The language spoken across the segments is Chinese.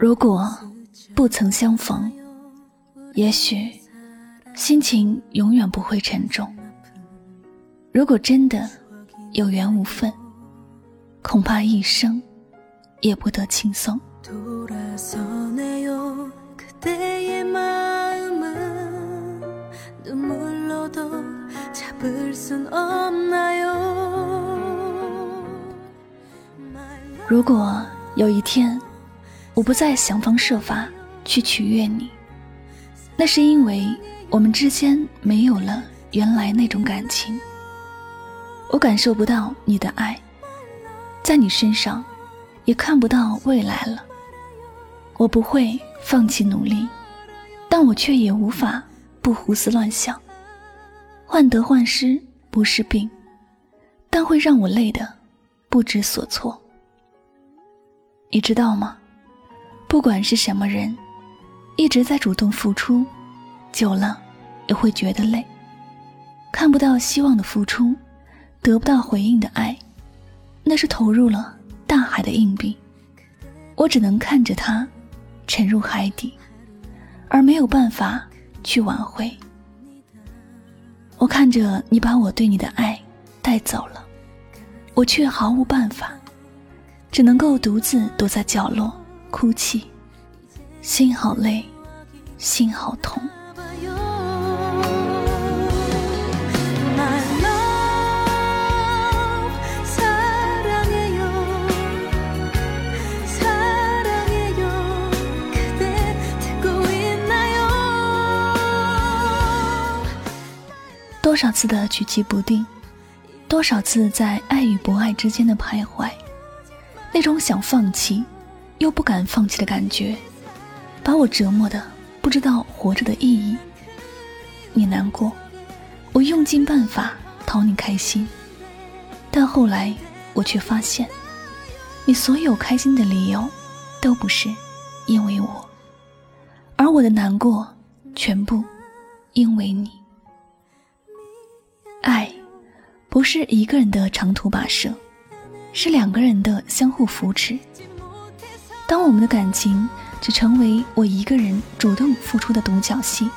如果不曾相逢，也许心情永远不会沉重。如果真的有缘无分，恐怕一生也不得轻松。如果有一天，我不再想方设法去取悦你，那是因为我们之间没有了原来那种感情。我感受不到你的爱，在你身上也看不到未来了。我不会放弃努力，但我却也无法不胡思乱想。患得患失不是病，但会让我累得不知所措。你知道吗？不管是什么人，一直在主动付出，久了也会觉得累。看不到希望的付出，得不到回应的爱，那是投入了大海的硬币。我只能看着它沉入海底，而没有办法去挽回。我看着你把我对你的爱带走了，我却毫无办法，只能够独自躲在角落。哭泣，心好累，心好痛。多少次的举棋不定，多少次在爱与不爱之间的徘徊，那种想放弃。又不敢放弃的感觉，把我折磨的不知道活着的意义。你难过，我用尽办法讨你开心，但后来我却发现，你所有开心的理由，都不是因为我，而我的难过全部因为你。爱，不是一个人的长途跋涉，是两个人的相互扶持。当我们的感情只成为我一个人主动付出的独角戏，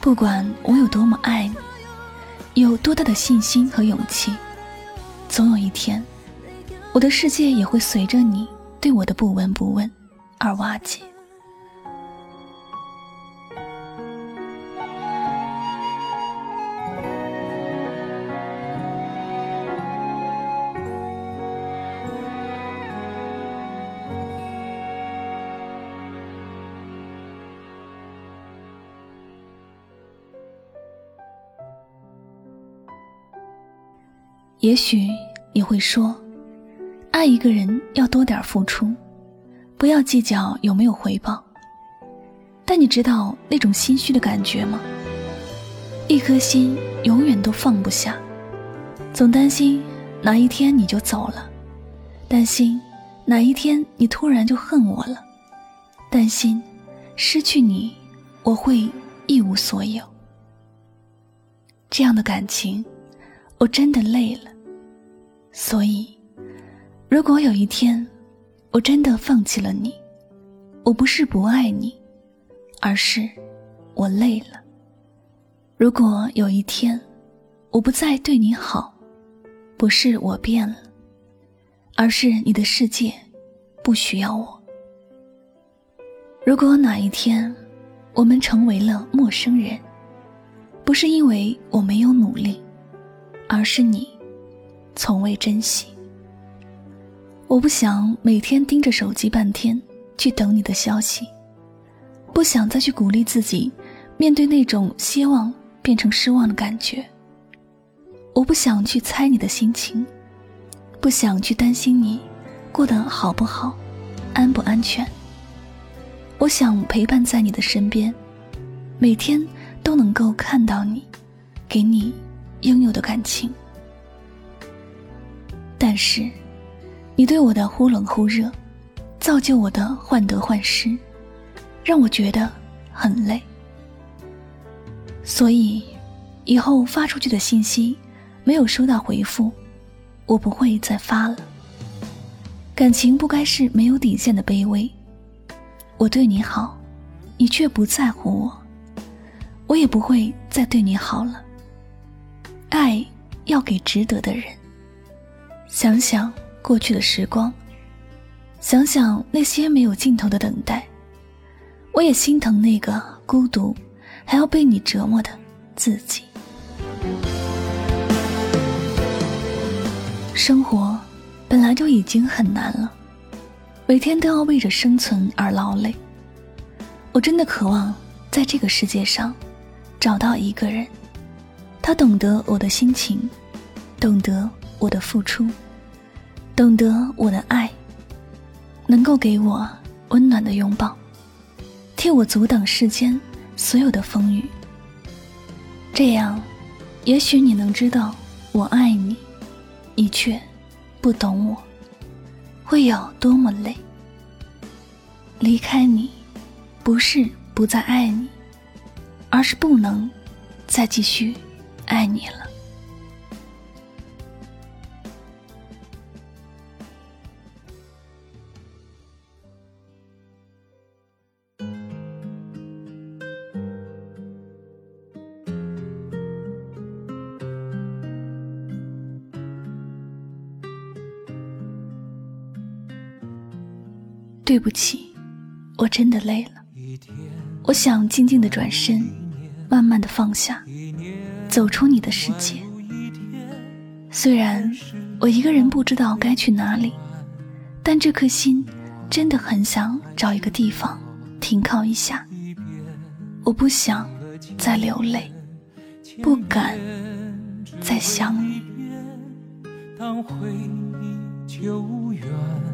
不管我有多么爱你，有多大的信心和勇气，总有一天，我的世界也会随着你对我的不闻不问而瓦解。也许你会说，爱一个人要多点付出，不要计较有没有回报。但你知道那种心虚的感觉吗？一颗心永远都放不下，总担心哪一天你就走了，担心哪一天你突然就恨我了，担心失去你我会一无所有。这样的感情，我真的累了。所以，如果有一天我真的放弃了你，我不是不爱你，而是我累了。如果有一天我不再对你好，不是我变了，而是你的世界不需要我。如果哪一天我们成为了陌生人，不是因为我没有努力，而是你从未珍惜。我不想每天盯着手机半天去等你的消息，不想再去鼓励自己面对那种希望变成失望的感觉。我不想去猜你的心情，不想去担心你过得好不好，安不安全。我想陪伴在你的身边，每天都能够看到你，给你应有的感情。但是。你对我的忽冷忽热，造就我的患得患失，让我觉得很累。所以，以后发出去的信息没有收到回复，我不会再发了。感情不该是没有底线的卑微。我对你好，你却不在乎我，我也不会再对你好了。爱要给值得的人。想想。过去的时光，想想那些没有尽头的等待，我也心疼那个孤独还要被你折磨的自己。生活本来就已经很难了，每天都要为着生存而劳累。我真的渴望在这个世界上找到一个人，他懂得我的心情，懂得我的付出。懂得我的爱，能够给我温暖的拥抱，替我阻挡世间所有的风雨。这样，也许你能知道我爱你，你却不懂我，会有多么累。离开你，不是不再爱你，而是不能再继续爱你了。对不起，我真的累了。我想静静的转身，慢慢的放下，走出你的世界。虽然我一个人不知道该去哪里，但这颗心真的很想找一个地方停靠一下。我不想再流泪，不敢再想你。当回忆久远。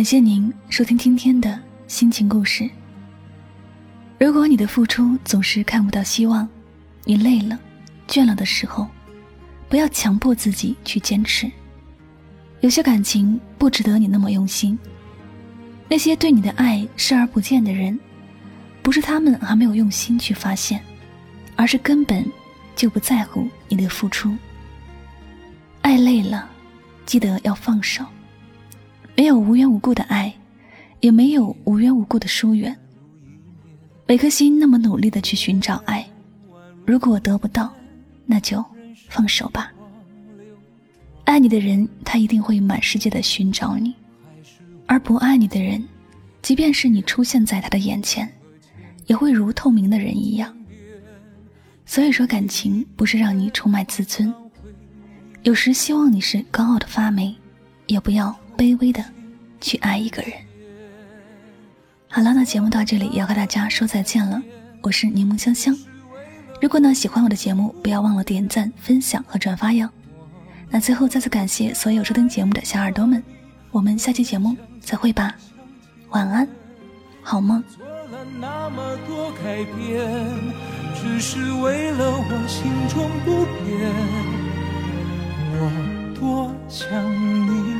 感谢您收听今天的心情故事。如果你的付出总是看不到希望，你累了、倦了的时候，不要强迫自己去坚持。有些感情不值得你那么用心。那些对你的爱视而不见的人，不是他们还没有用心去发现，而是根本就不在乎你的付出。爱累了，记得要放手。没有无缘无故的爱，也没有无缘无故的疏远。每颗心那么努力的去寻找爱，如果得不到，那就放手吧。爱你的人，他一定会满世界的寻找你；而不爱你的人，即便是你出现在他的眼前，也会如透明的人一样。所以说，感情不是让你出卖自尊，有时希望你是高傲的发霉，也不要。卑微的去爱一个人。好了，那节目到这里要和大家说再见了。我是柠檬香香。如果呢喜欢我的节目，不要忘了点赞、分享和转发哟。那最后再次感谢所有收听节目的小耳朵们，我们下期节目再会吧。晚安，好梦。只是为了我心中不变，我多想你。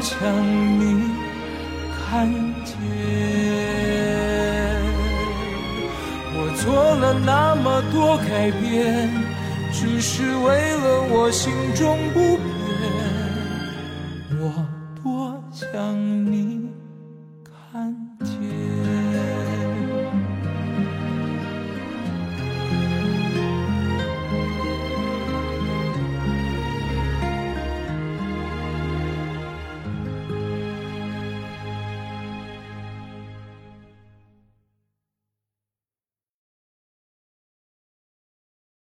想你看见。我做了那么多改变，只是为了我心中不变